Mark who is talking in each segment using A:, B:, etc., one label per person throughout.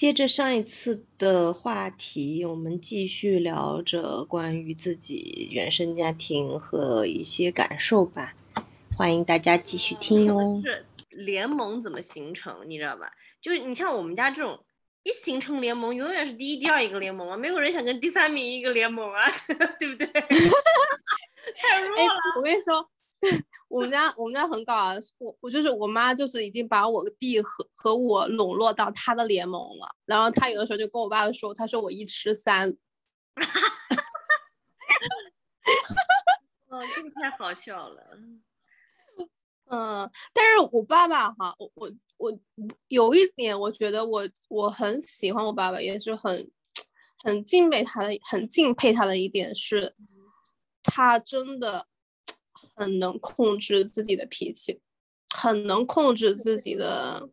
A: 接着上一次的话题，我们继续聊着关于自己原生家庭和一些感受吧。欢迎大家继续听哟。
B: 是联盟怎么形成，你知道吧？就是你像我们家这种，一形成联盟，永远是第一、第二一个联盟啊，没有人想跟第三名一个联盟啊，对不对？太弱了。
C: 我跟你说，我们家我们家很搞啊，我我就是我妈就是已经把我弟和和我笼络到她的联盟了，然后她有的时候就跟我爸爸说，她说我一吃三。
B: 哦，这个太好笑了。
C: 嗯，但是我爸爸哈，我我我有一点，我觉得我我很喜欢我爸爸，也是很很敬佩他的，很敬佩他的一点是，他真的很能控制自己的脾气，很能控制自己的，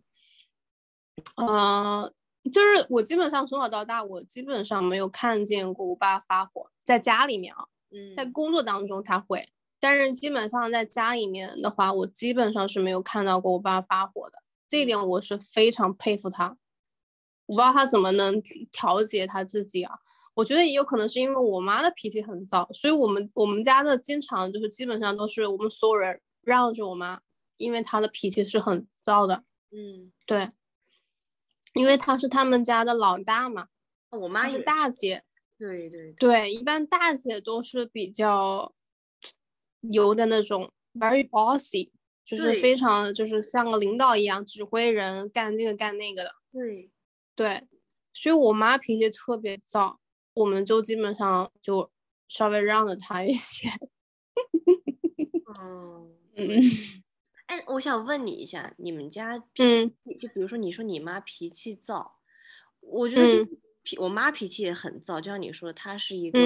C: 呃，就是我基本上从小到大，我基本上没有看见过我爸发火，在家里面啊，在工作当中他会。但是基本上在家里面的话，我基本上是没有看到过我爸发火的，这一点我是非常佩服他。我不知道他怎么能调节他自己啊？我觉得也有可能是因为我妈的脾气很躁，所以我们我们家的经常就是基本上都是我们所有人让着我妈，因为她的脾气是很躁的。
B: 嗯，
C: 对，因为她是他们家的老大嘛，
B: 我妈
C: 是大姐。
B: 对对
C: 对，一般大姐都是比较。有的那种 very bossy，就是非常就是像个领导一样指挥人干这个干那个的。
B: 对，
C: 对，所以我妈脾气特别躁，我们就基本上就稍微让着他一些。
B: 嗯
C: 嗯，
B: 哎，我想问你一下，你们家
C: 嗯，
B: 就比如说你说你妈脾气躁，我觉得脾我妈脾气也很躁，就像你说，她是一个。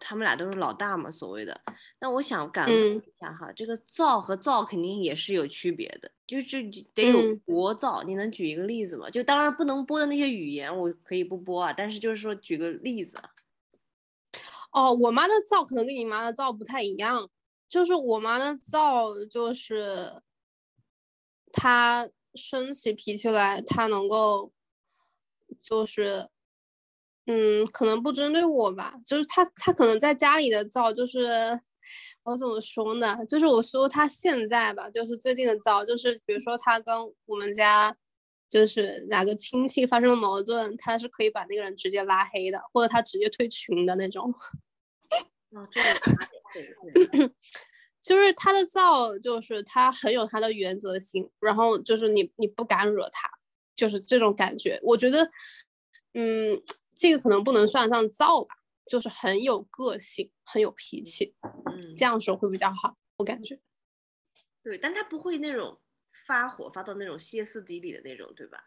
B: 他们俩都是老大嘛，所谓的。那我想敢问一下哈，这个躁和躁肯定也是有区别的，就是得有多躁。你能举一个例子吗？就当然不能播的那些语言我可以不播啊，但是就是说举个例子。
C: 哦，我妈的躁可能跟你妈的躁不太一样，就是我妈的躁就是她生起脾气来，她能够就是。嗯，可能不针对我吧，就是他，他可能在家里的灶，就是我怎么说呢？就是我说他现在吧，就是最近的灶，就是比如说他跟我们家就是哪个亲戚发生了矛盾，他是可以把那个人直接拉黑的，或者他直接退群的那种。就是他的灶，就是他很有他的原则性，然后就是你你不敢惹他，就是这种感觉。我觉得，嗯。这个可能不能算上躁吧，就是很有个性，很有脾气，
B: 嗯，
C: 这样说会比较好，我感觉。
B: 对，但他不会那种发火发到那种歇斯底里的那种，对吧？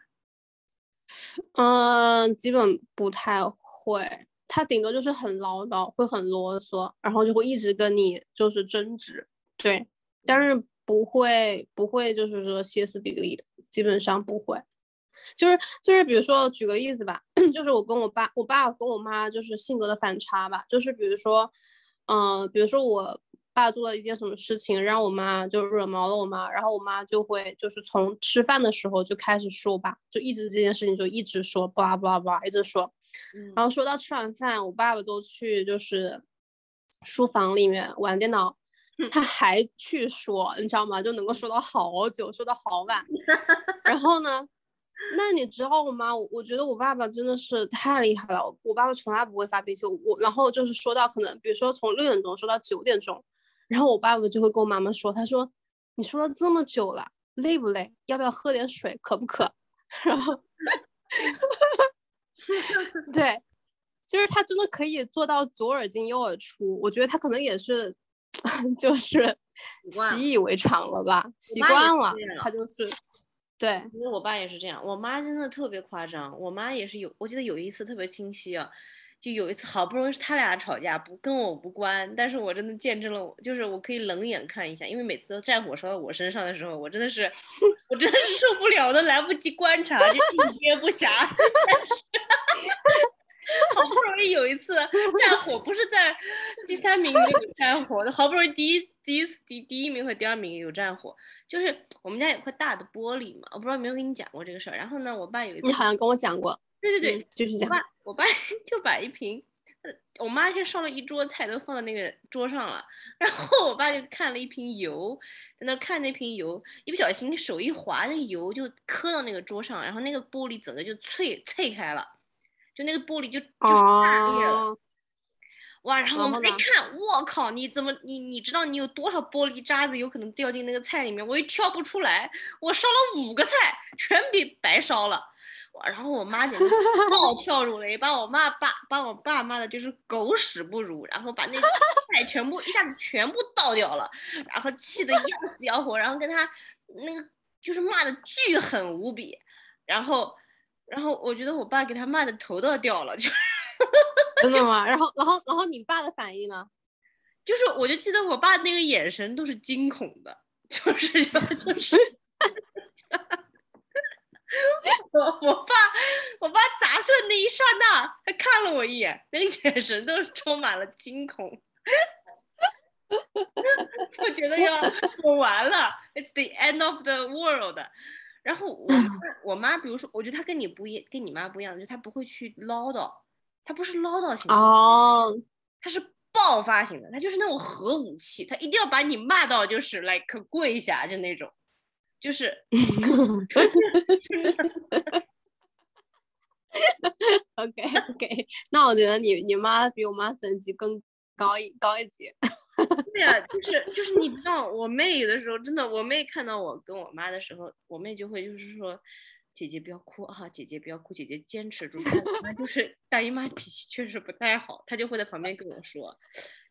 C: 嗯，基本不太会，他顶多就是很唠叨，会很啰嗦，然后就会一直跟你就是争执，对，但是不会不会就是说歇斯底里的，基本上不会。就是就是，比如说举个例子吧，就是我跟我爸，我爸跟我妈就是性格的反差吧。就是比如说，嗯，比如说我爸做了一件什么事情，让我妈就惹毛了我妈，然后我妈就会就是从吃饭的时候就开始说吧，就一直这件事情就一直说，巴拉巴拉巴拉一直说，然后说到吃完饭，我爸爸都去就是书房里面玩电脑，他还去说，你知道吗？就能够说到好久，说到好晚，然后呢？那你知道吗？我我觉得我爸爸真的是太厉害了。我爸爸从来不会发脾气，我然后就是说到可能，比如说从六点钟说到九点钟，然后我爸爸就会跟我妈妈说，他说你说了这么久了，累不累？要不要喝点水？渴不渴？然后，对，就是他真的可以做到左耳进右耳出。我觉得他可能也是，就是习以为常了吧，习惯了，他就是。对，
B: 因为我爸也是这样，我妈真的特别夸张。我妈也是有，我记得有一次特别清晰啊，就有一次好不容易是他俩吵架，不跟我无关，但是我真的见证了，就是我可以冷眼看一下，因为每次都战火烧到我身上的时候，我真的是，我真的是受不了的，来不及观察就应接不暇。好不容易有一次战火，不是在第三名那个战火的，好不容易第一第一次第第一名和第二名有战火，就是我们家有块大的玻璃嘛，我不知道有没有跟你讲过这个事儿。然后呢，我爸有一次
C: 你好像跟我讲过，
B: 对对对，
C: 就是讲。
B: 我爸我 爸就把一瓶，我妈先烧了一桌菜都放在那个桌上了，然后我爸就看了一瓶油，在那看那瓶油，一不小心手一滑，那油就磕到那个桌上，然后那个玻璃整个就脆脆开了，就那个玻璃就就是炸裂了。哇！然后我们一看，我靠！你怎么你你知道你有多少玻璃渣子有可能掉进那个菜里面？我又挑不出来，我烧了五个菜，全被白烧了。哇！然后我妈简直暴 跳如雷，把我妈爸把我爸骂的就是狗屎不如，然后把那菜 全部一下子全部倒掉了，然后气得要死要活，然后跟他那个就是骂的巨狠无比，然后然后我觉得我爸给他骂的头都要掉了，就。
C: 真的吗？然后，然后，然后你爸的反应呢？
B: 就是，我就记得我爸那个眼神都是惊恐的，就是，就是，我我爸，我爸砸碎那一刹那，他看了我一眼，那个眼神都是充满了惊恐，就觉得要我完了，It's the end of the world。然后我我妈，比如说，我觉得她跟你不一，跟你妈不一样，就她不会去唠叨。他不是唠叨型的
C: 哦，
B: 他是爆发型的，他就是那种核武器，他一定要把你骂到就是来可跪下就那种，就是。
C: OK OK，那我觉得你你妈比我妈等级更高一高一级。
B: 对呀，就是就是你知道，我妹有的时候真的，我妹看到我跟我妈的时候，我妹就会就是说。姐姐不要哭啊！姐姐不要哭，姐姐坚持住。妈就是大姨妈脾气确实不太好，她就会在旁边跟我说：“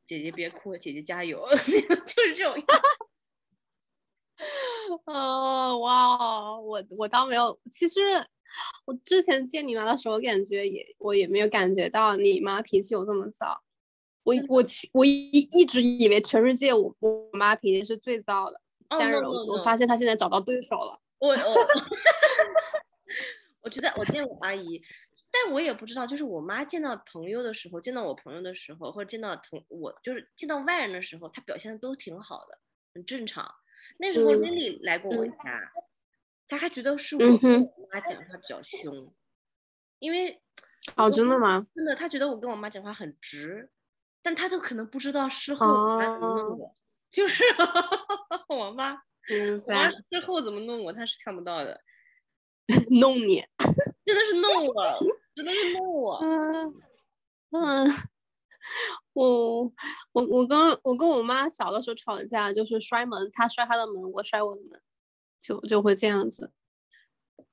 B: 姐姐别哭，姐姐加油。” 就是这种。
C: 哦，哇，我我倒没有。其实我之前见你妈的时候，感觉也我也没有感觉到你妈脾气有这么糟。我我我一一直以为全世界我我妈脾气是最糟的，但是我我发现她现在找到对手了。
B: 我我，我 觉得我见我阿姨，但我也不知道，就是我妈见到朋友的时候，见到我朋友的时候，或者见到同我就是见到外人的时候，她表现的都挺好的，很正常。那时候 Lily 来过我家，她还觉得是我跟我妈讲话比较凶，因为
C: 哦，真的吗？
B: 真的，她觉得我跟我妈讲话很直，但她就可能不知道事后我妈怎么弄我，就是 我妈。他之后怎么弄我，他是看不到的。
C: 弄你，
B: 真的是弄我，真的是弄我。
C: 嗯嗯，我我我跟我跟我妈小的时候吵架，就是摔门，她摔她的门，我摔我的门，就就会这样子。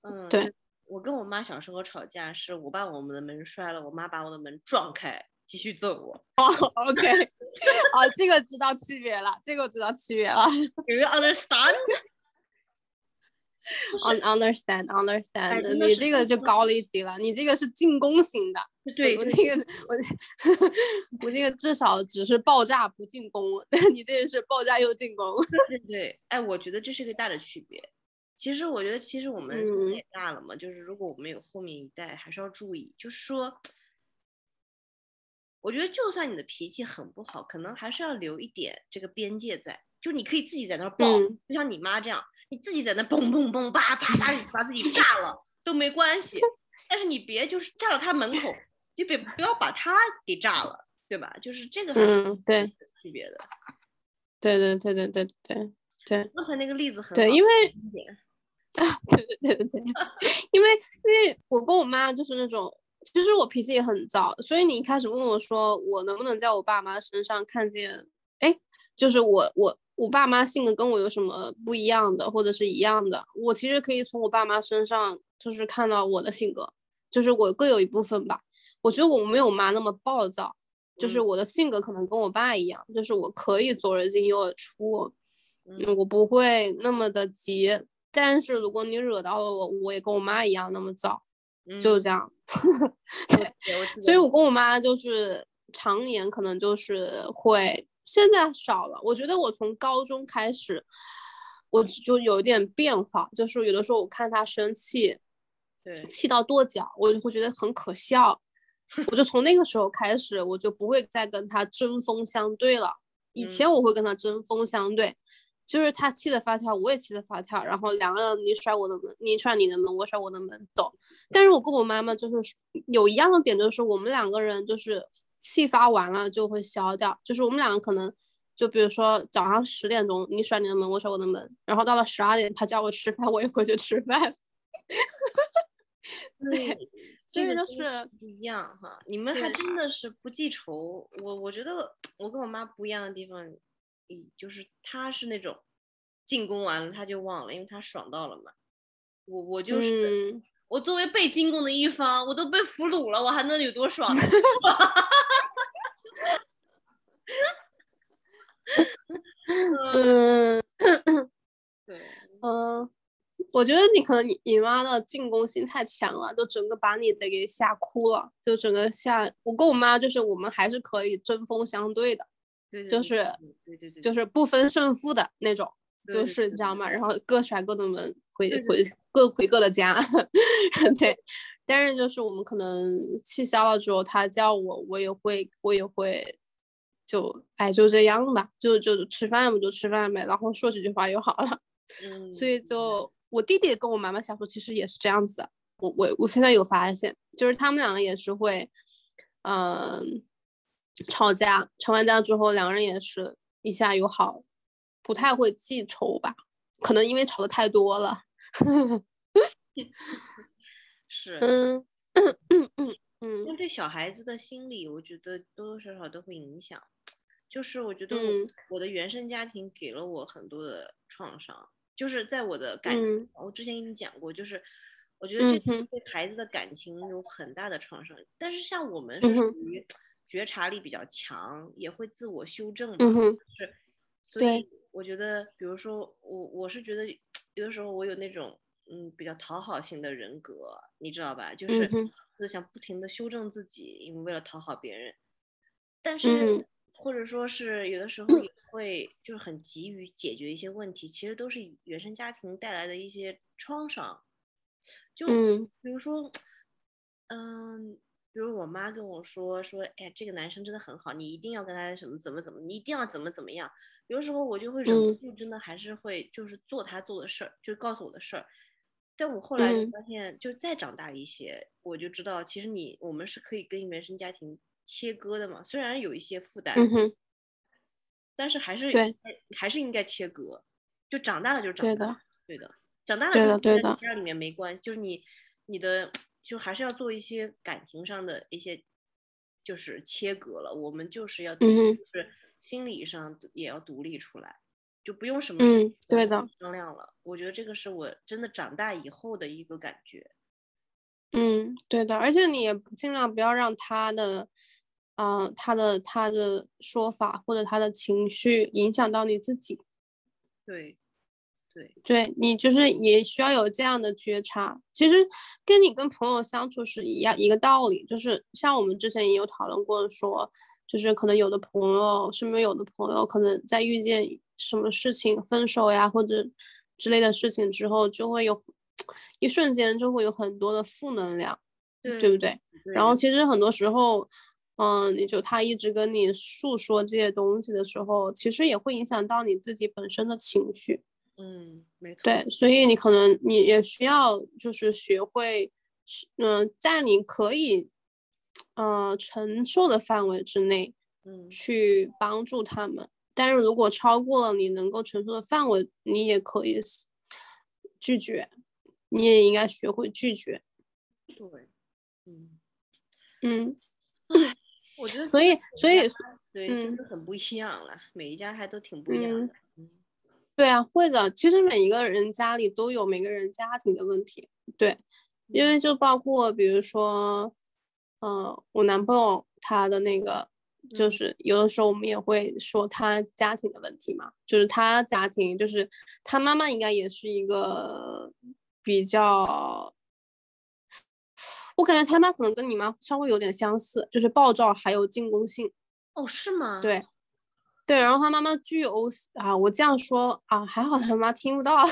B: 嗯，
C: 对
B: 我跟我妈小时候吵架，是我把我们的门摔了，我妈把我的门撞开。继续揍我
C: 哦，OK，哦，这个知道区别了，这个我知道区别了。
B: You
C: understand？understand，understand。你这个就高了一级了，你这个是进攻型的。
B: 对，
C: 我这个我我这个至少只是爆炸不进攻，你这个是爆炸又进攻。
B: 对对，哎，我觉得这是个大的区别。其实我觉得，其实我们现在也大了嘛，就是如果我们有后面一代，还是要注意，就是说。我觉得，就算你的脾气很不好，可能还是要留一点这个边界在，就你可以自己在那儿爆，就像你妈这样，你自己在那嘣嘣嘣叭叭叭把自己 炸了都没关系，但是你别就是炸到他门口，就别不要把他给炸了，对吧？就是这个还是
C: 对
B: 区别的。
C: 对对对对对对对。
B: 刚才那个例子很
C: 对，因为啊，对对对对对，因为因为我跟我妈就是那种。其实我脾气也很躁，所以你一开始问我说我能不能在我爸妈身上看见，哎，就是我我我爸妈性格跟我有什么不一样的，或者是一样的，我其实可以从我爸妈身上就是看到我的性格，就是我各有一部分吧。我觉得我没有妈那么暴躁，就是我的性格可能跟我爸一样，就是我可以左耳进右耳出，嗯，我不会那么的急。但是如果你惹到了我，我也跟我妈一样那么躁。就是这样，对，所以我跟我妈就是常年可能就是会，现在少了。我觉得我从高中开始，我就有一点变化，就是有的时候我看她生气，
B: 对，
C: 气到跺脚，我就会觉得很可笑。我就从那个时候开始，我就不会再跟她针锋相对了，以前我会跟她针锋相对，就是他气的发跳，我也气的发跳，然后两个人你甩我的门，你甩你的门，我甩我的门，懂。但是我跟我妈妈就是有一样的点，就是我们两个人就是气发完了就会消掉，就是我们两个可能就比如说早上十点钟你甩你的门，我甩我的门，然后到了十二点他叫我吃饭，我也回去吃饭。对。所以就是
B: 不一样哈，你们还真的是不记仇。我我觉得我跟我妈不一样的地方，嗯，就是他是那种进攻完了他就忘了，因为他爽到了嘛。我我就是我作为被进攻的一方，我都被俘虏了，我还能有多爽？
C: 嗯，对，嗯。我觉得你可能你你妈的进攻性太强了，就整个把你得给吓哭了，就整个吓我跟我妈就是我们还是可以针锋相对的，
B: 对，
C: 就是
B: 对对对，
C: 就是不分胜负的那种，就是你知道吗？然后各甩各的门，回回各回各的家，对。但是就是我们可能气消了之后，他叫我，我也会我也会就哎就这样吧，就就吃饭嘛就吃饭呗，然后说几句话就好了，
B: 嗯，
C: 所以就。我弟弟跟我妈妈相处其实也是这样子，我我我现在有发现，就是他们两个也是会，嗯，吵架，吵完架之后两个人也是一下友好，不太会记仇吧？可能因为吵的太多了。
B: 是，
C: 嗯嗯嗯嗯，
B: 那对小孩子的心理，我觉得多多少少都会影响。就是我觉得我的原生家庭给了我很多的创伤。就是在我的感，我之前跟你讲过，就是我觉得这对孩子的感情有很大的创伤。但是像我们是属于觉察力比较强，也会自我修正嘛，是，所以我觉得，比如说我我是觉得有的时候我有那种嗯比较讨好型的人格，你知道吧？就是就想不停的修正自己，因为为了讨好别人，但是。或者说是有的时候也会就是很急于解决一些问题，其实都是原生家庭带来的一些创伤。就比如说，嗯，比如我妈跟我说说，哎，这个男生真的很好，你一定要跟他什么怎么怎么，你一定要怎么怎么样。有时候我就会忍不住，真的还是会就是做他做的事儿，就告诉我的事儿。但我后来就发现，就再长大一些，我就知道其实你我们是可以跟原生家庭。切割的嘛，虽然有一些负担，但是还是
C: 对，
B: 还是应该切割。就长大了就长
C: 大，对的，
B: 对的，长大了
C: 对的，对的。
B: 家里面没关系，就是你你的就还是要做一些感情上的一些就是切割了。我们就是要就是心理上也要独立出来，就不用什么
C: 嗯对的
B: 商量了。我觉得这个是我真的长大以后的一个感觉。
C: 嗯，对的，而且你也尽量不要让他的。嗯，他的他的说法或者他的情绪影响到你自己，
B: 对，对，
C: 对你就是也需要有这样的觉察。其实跟你跟朋友相处是一样一个道理，就是像我们之前也有讨论过，说就是可能有的朋友，身边有的朋友可能在遇见什么事情分手呀或者之类的事情之后，就会有一瞬间就会有很多的负能量，对不对？然后其实很多时候。嗯，你就他一直跟你诉说这些东西的时候，其实也会影响到你自己本身的情绪。
B: 嗯，没错。
C: 对，所以你可能你也需要就是学会，嗯，在你可以，呃，承受的范围之内，
B: 嗯，
C: 去帮助他们。但是如果超过了你能够承受的范围，你也可以拒绝，你也应该学会拒绝。
B: 对，
C: 嗯，嗯。
B: 我觉得，
C: 所以，所以，
B: 对，真的很不一样了。每一家还都挺不一样的。嗯，
C: 对啊，会的。其实每一个人家里都有每个人家庭的问题。对，因为就包括比如说，嗯，我男朋友他的那个，就是有的时候我们也会说他家庭的问题嘛。就是他家庭，就是他妈妈应该也是一个比较。我感觉他妈可能跟你妈稍微有点相似，就是暴躁还有进攻性。
B: 哦，是吗？
C: 对，对。然后他妈妈巨欧啊，我这样说啊，还好他妈听不到。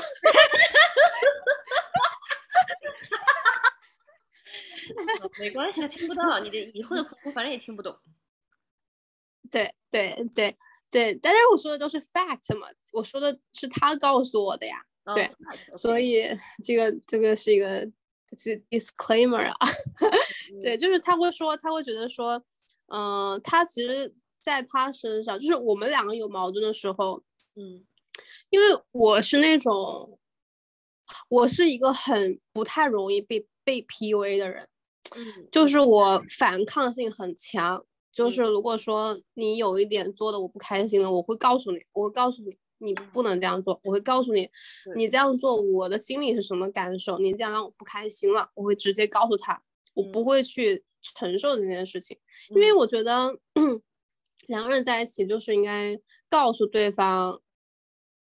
B: 没关系，听不到。你的以后的婆婆反正也听不懂。
C: 对对对，对，但是我说的都是 fact 嘛，我说的是他告诉我的呀。对，所以这个这个是一个 disclaimer 啊。对，就是他会说，他会觉得说，嗯，他其实在他身上，就是我们两个有矛盾的时候，
B: 嗯，
C: 因为我是那种，我是一个很不太容易被被 PUA 的人，
B: 嗯，
C: 就是我反抗性很强。就是如果说你有一点做的我不开心了，我会告诉你，我会告诉你，你不能这样做。我会告诉你，你这样做我的心里是什么感受？你这样让我不开心了，我会直接告诉他，我不会去承受这件事情，因为我觉得两个人在一起就是应该告诉对方。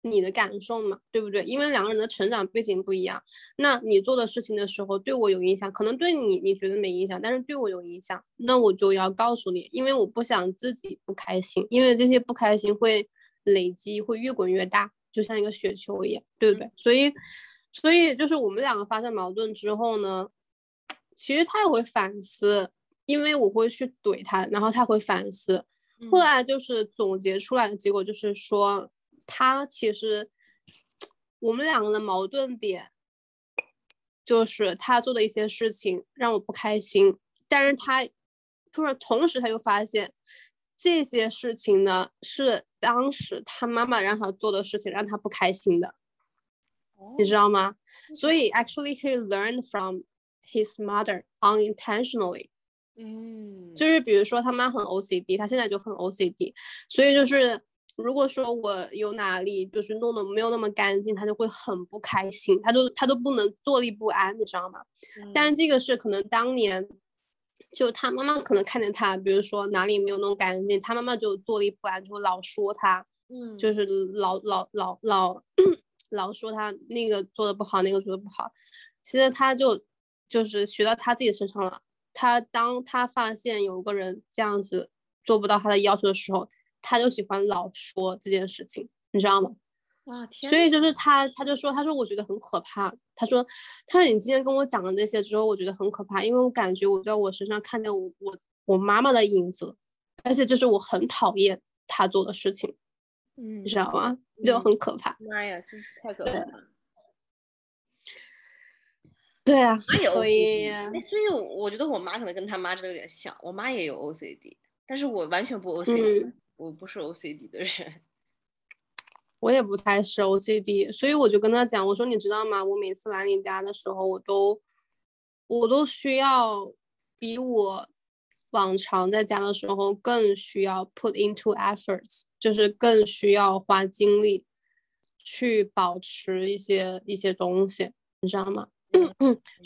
C: 你的感受嘛，对不对？因为两个人的成长背景不一样，那你做的事情的时候对我有影响，可能对你你觉得没影响，但是对我有影响，那我就要告诉你，因为我不想自己不开心，因为这些不开心会累积，会越滚越大，就像一个雪球一样，对不对？所以，所以就是我们两个发生矛盾之后呢，其实他也会反思，因为我会去怼他，然后他会反思，后来就是总结出来的结果就是说。他其实，我们两个的矛盾点，就是他做的一些事情让我不开心，但是他突然同时他又发现，这些事情呢是当时他妈妈让他做的事情，让他不开心的，你知道吗？所以 actually he learned from his mother unintentionally，
B: 嗯，
C: 就是比如说他妈很 OCD，他现在就很 OCD，所以就是。如果说我有哪里就是弄得没有那么干净，他就会很不开心，他都他都不能坐立不安，你知道吗？但是这个是可能当年就他妈妈可能看见他，比如说哪里没有弄干净，他妈妈就坐立不安，就老说他，
B: 嗯，
C: 就是老老老老 老说他那个做的不好，那个做的不好。现在他就就是学到他自己身上了。他当他发现有个人这样子做不到他的要求的时候。他就喜欢老说这件事情，你知道吗？
B: 哇天！
C: 所以就是他，他就说，他说我觉得很可怕。他说，他说你今天跟我讲了那些之后，我觉得很可怕，因为我感觉我在我身上看见我我我妈妈的影子，而且就是我很讨厌他做的事情，
B: 嗯，
C: 你知道吗？就很可怕。
B: 妈呀，真是太可怕了。
C: 对啊，
B: 所
C: 以
B: 所以我觉得我妈可能跟她妈真的有点像，我妈也有 OCD，但是我完全不 OCD。我不是 OCD 的人，
C: 我也不太是 OCD，所以我就跟他讲，我说你知道吗？我每次来你家的时候，我都我都需要比我往常在家的时候更需要 put into efforts，就是更需要花精力去保持一些一些东西，你知道吗？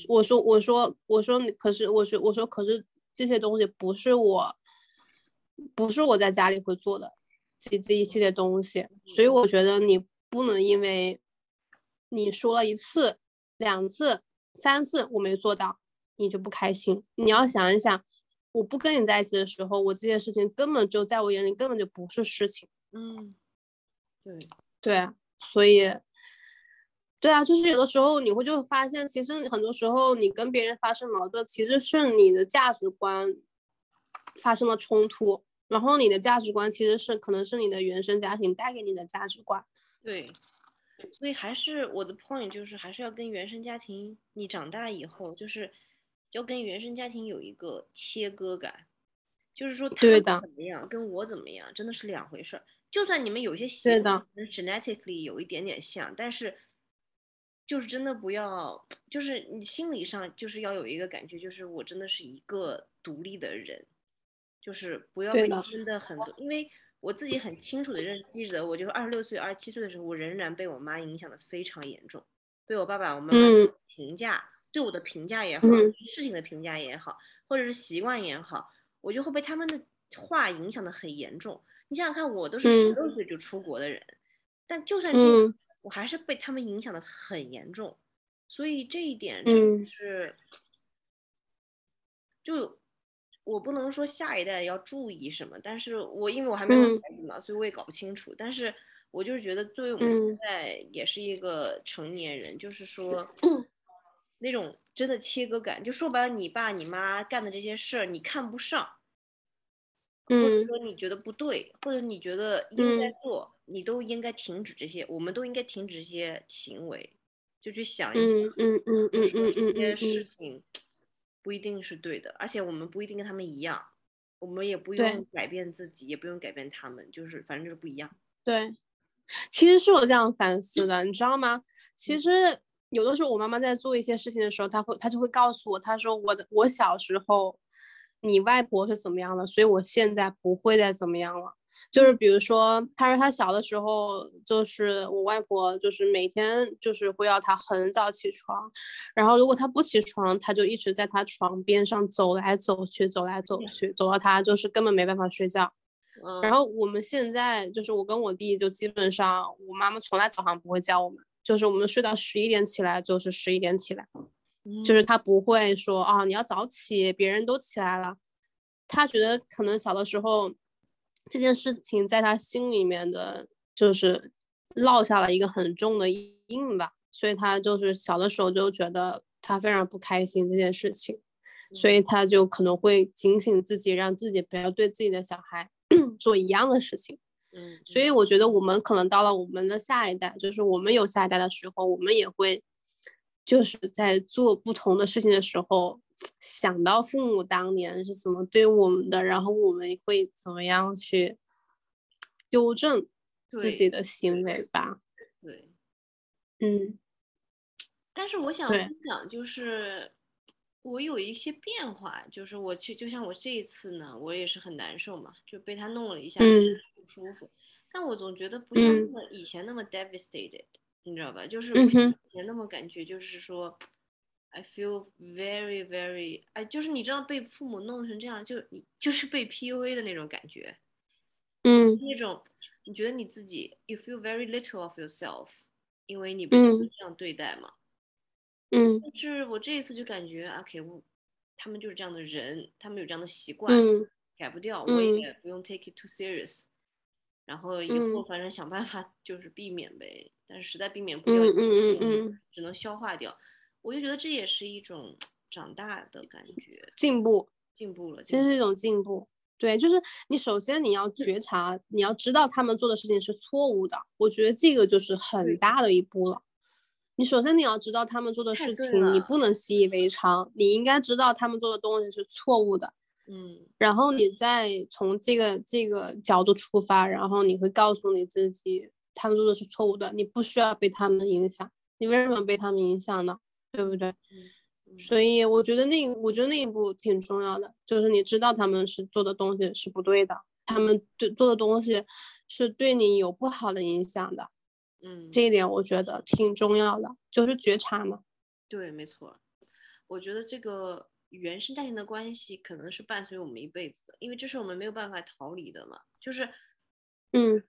C: 我说我说我说你可是我说我说可是这些东西不是我。不是我在家里会做的这这一系列东西，所以我觉得你不能因为你说了一次、两次、三次我没做到，你就不开心。你要想一想，我不跟你在一起的时候，我这些事情根本就在我眼里根本就不是事情。
B: 嗯，对
C: 对啊，所以对啊，就是有的时候你会就发现，其实很多时候你跟别人发生矛盾，其实是你的价值观发生了冲突。然后你的价值观其实是可能是你的原生家庭带给你的价值观，
B: 对，所以还是我的 point 就是还是要跟原生家庭，你长大以后就是要跟原生家庭有一个切割感，就是说他怎么样跟我怎么样真的是两回事儿。就算你们有些习惯 genetically 有一点点像，但是就是真的不要，就是你心理上就是要有一个感觉，就是我真的是一个独立的人。就是不要被真的很多，因为我自己很清楚的认记得，我就是二十六岁、二十七岁的时候，我仍然被我妈影响的非常严重，被我爸爸、我妈妈评价，对我的评价也好，事情的评价也好，或者是习惯也好，我就会被他们的话影响的很严重。你想想看，我都是十六岁就出国的人，但就算这样，我还是被他们影响的很严重，所以这一点是就。我不能说下一代要注意什么，但是我因为我还没有孩子嘛，所以我也搞不清楚。但是我就是觉得，作为我们现在也是一个成年人，就是说那种真的切割感，就说白了，你爸你妈干的这些事儿你看不上，或者说你觉得不对，或者你觉得应该做，你都应该停止这些，我们都应该停止这些行为，就去想一想，
C: 嗯嗯嗯嗯嗯嗯，
B: 这些事情不一定是对的，而且我们不一定跟他们一样，我们也不用改变自己，也不用改变他们，就是反正就是不一样。
C: 对，其实是我这样反思的，你知道吗？其实有的时候我妈妈在做一些事情的时候，她会她就会告诉我，她说我的我小时候。你外婆是怎么样的？所以我现在不会再怎么样了。就是比如说，他说他小的时候，就是我外婆，就是每天就是会要他很早起床，然后如果他不起床，他就一直在他床边上走来走去，走来走去，走到他就是根本没办法睡觉。然后我们现在就是我跟我弟，就基本上我妈妈从来早上不会叫我们，就是我们睡到十一点起来，就是十一点起来。就是他不会说啊，你要早起，别人都起来了。他觉得可能小的时候这件事情在他心里面的，就是落下了一个很重的印吧，所以他就是小的时候就觉得他非常不开心这件事情，所以他就可能会警醒自己，让自己不要对自己的小孩 做一样的事情。
B: 嗯，
C: 所以我觉得我们可能到了我们的下一代，就是我们有下一代的时候，我们也会。就是在做不同的事情的时候，想到父母当年是怎么对我们的，然后我们会怎么样去纠正自己的行为吧？
B: 对，
C: 嗯。
B: 但是我想分享，就是我有一些变化，就是我去，就像我这一次呢，我也是很难受嘛，就被他弄了一下，不舒服。但我总觉得不像以前那么 devastated。你知道吧？就是我以前那么感觉，就是说，I feel very very，哎，就是你知道被父母弄成这样，就你就是被 PUA 的那种感觉，
C: 嗯，
B: 那种你觉得你自己，you feel very little of yourself，因为你被这样对待嘛，
C: 嗯，
B: 但是我这一次就感觉，OK，我他们就是这样的人，他们有这样的习惯，改不掉，我也。不用 take it too serious。然后以后反正想办法就是避免呗，但是实在避免不了，
C: 嗯嗯嗯
B: 只能消化掉。我就觉得这也是一种长大的感觉，
C: 进步，
B: 进步了，
C: 其实是一种进步。对，就是你首先你要觉察，你要知道他们做的事情是错误的。我觉得这个就是很大的一步了。你首先你要知道他们做的事情，你不能习以为常，你应该知道他们做的东西是错误的。
B: 嗯，
C: 然后你再从这个这个角度出发，然后你会告诉你自己，他们做的是错误的，你不需要被他们影响。你为什么被他们影响呢？对不对？
B: 嗯，
C: 所以我觉得那我觉得那一步挺重要的，就是你知道他们是做的东西是不对的，他们对做的东西是对你有不好的影响的。
B: 嗯，
C: 这一点我觉得挺重要的，就是觉察嘛。
B: 对，没错。我觉得这个。原生家庭的关系可能是伴随我们一辈子的，因为这是我们没有办法逃离的嘛。就是，
C: 嗯，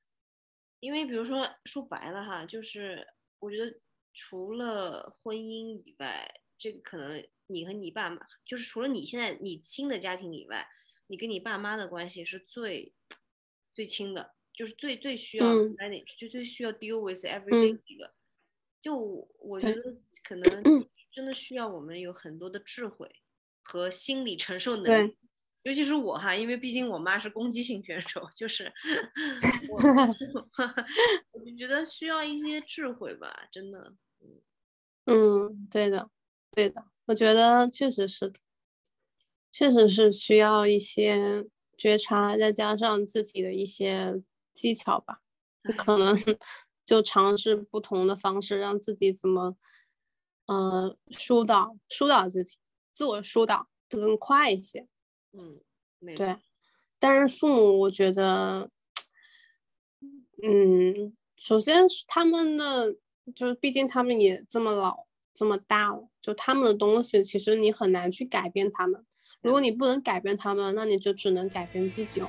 B: 因为比如说说白了哈，就是我觉得除了婚姻以外，这个可能你和你爸妈，就是除了你现在你新的家庭以外，你跟你爸妈的关系是最最亲的，就是最最需要 manage，就最需要 deal with everything 这个。就我觉得可能真的需要我们有很多的智慧。和心理承受能力，尤其是我哈，因为毕竟我妈是攻击性选手，就是 我，我就觉得需要一些智慧吧，真的，
C: 嗯，对的，对的，我觉得确实是的，确实是需要一些觉察，再加上自己的一些技巧吧，可能就尝试不同的方式，让自己怎么，嗯，疏导疏导自己。自我疏导的更快一些，
B: 嗯，
C: 对，但是父母，我觉得，嗯，首先他们的，就是毕竟他们也这么老这么大了，就他们的东西，其实你很难去改变他们。如果你不能改变他们，那你就只能改变自己哦。